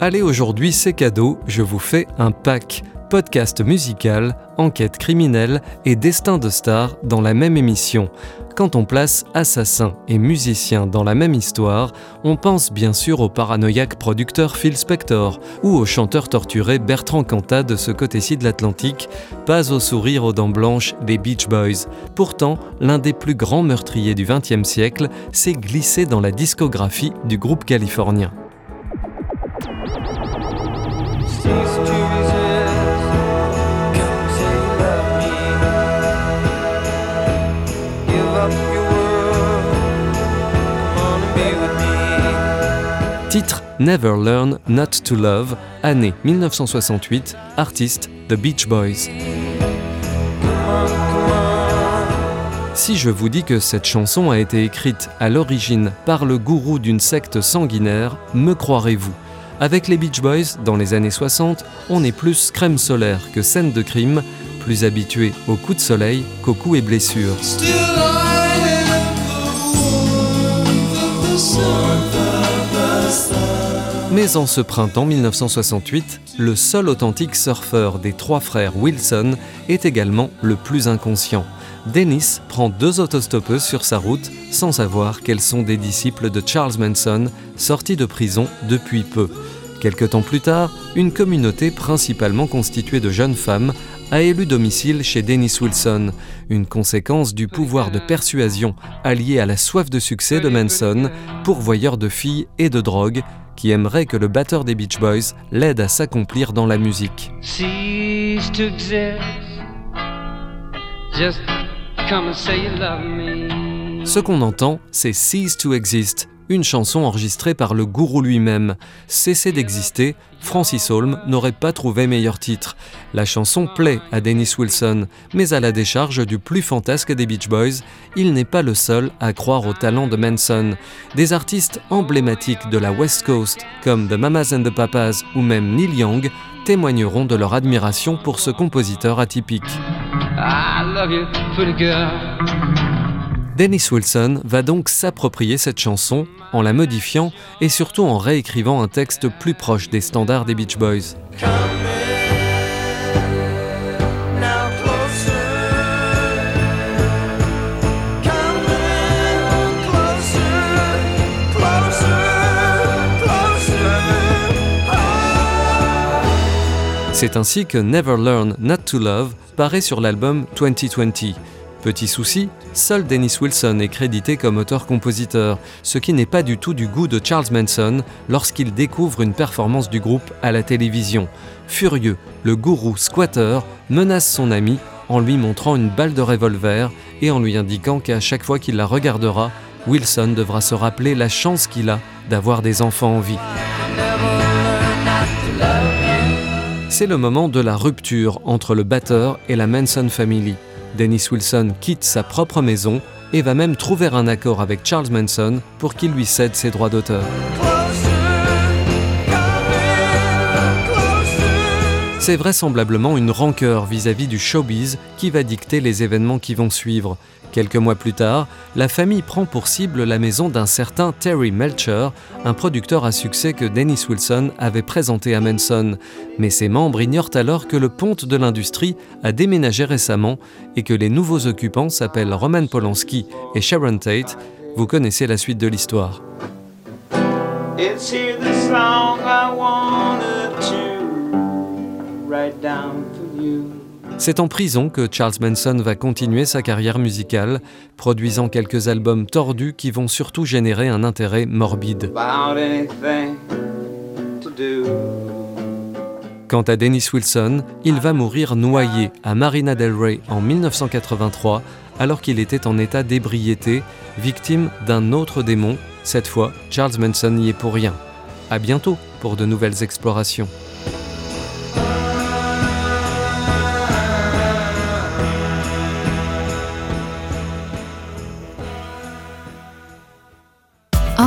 Allez, aujourd'hui c'est cadeau, je vous fais un pack. Podcast musical, enquête criminelle et destin de star dans la même émission. Quand on place assassin et musicien dans la même histoire, on pense bien sûr au paranoïaque producteur Phil Spector ou au chanteur torturé Bertrand Cantat de ce côté-ci de l'Atlantique, pas au sourire aux dents blanches des Beach Boys. Pourtant, l'un des plus grands meurtriers du XXe siècle s'est glissé dans la discographie du groupe californien. Titre Never Learn Not to Love, année 1968, artiste The Beach Boys. Si je vous dis que cette chanson a été écrite à l'origine par le gourou d'une secte sanguinaire, me croirez-vous? Avec les Beach Boys, dans les années 60, on est plus crème solaire que scène de crime, plus habitué aux coups de soleil qu'aux coups et blessures. Mais en ce printemps 1968, le seul authentique surfeur des trois frères Wilson est également le plus inconscient. Dennis prend deux autostoppeuses sur sa route sans savoir qu'elles sont des disciples de Charles Manson, sortis de prison depuis peu. Quelque temps plus tard, une communauté principalement constituée de jeunes femmes a élu domicile chez Dennis Wilson, une conséquence du pouvoir de persuasion allié à la soif de succès de Manson, pourvoyeur de filles et de drogue, qui aimerait que le batteur des Beach Boys l'aide à s'accomplir dans la musique. Ce qu'on entend, c'est Cease to Exist, une chanson enregistrée par le gourou lui-même. Cesser d'exister, Francis Holm n'aurait pas trouvé meilleur titre. La chanson plaît à Dennis Wilson, mais à la décharge du plus fantasque des Beach Boys, il n'est pas le seul à croire au talent de Manson. Des artistes emblématiques de la West Coast, comme The Mamas and the Papas ou même Neil Young, témoigneront de leur admiration pour ce compositeur atypique. Dennis Wilson va donc s'approprier cette chanson en la modifiant et surtout en réécrivant un texte plus proche des standards des Beach Boys. C'est ainsi que Never Learn Not to Love paraît sur l'album 2020. Petit souci, seul Dennis Wilson est crédité comme auteur-compositeur, ce qui n'est pas du tout du goût de Charles Manson lorsqu'il découvre une performance du groupe à la télévision. Furieux, le gourou squatter menace son ami en lui montrant une balle de revolver et en lui indiquant qu'à chaque fois qu'il la regardera, Wilson devra se rappeler la chance qu'il a d'avoir des enfants en vie. C'est le moment de la rupture entre le batteur et la Manson Family. Dennis Wilson quitte sa propre maison et va même trouver un accord avec Charles Manson pour qu'il lui cède ses droits d'auteur. C'est vraisemblablement une rancœur vis-à-vis du showbiz qui va dicter les événements qui vont suivre. Quelques mois plus tard, la famille prend pour cible la maison d'un certain Terry Melcher, un producteur à succès que Dennis Wilson avait présenté à Manson. Mais ses membres ignorent alors que le ponte de l'industrie a déménagé récemment et que les nouveaux occupants s'appellent Roman Polanski et Sharon Tate. Vous connaissez la suite de l'histoire. C'est en prison que Charles Manson va continuer sa carrière musicale, produisant quelques albums tordus qui vont surtout générer un intérêt morbide. Quant à Dennis Wilson, il va mourir noyé à Marina del Rey en 1983 alors qu'il était en état d'ébriété, victime d'un autre démon. Cette fois, Charles Manson n'y est pour rien. À bientôt pour de nouvelles explorations.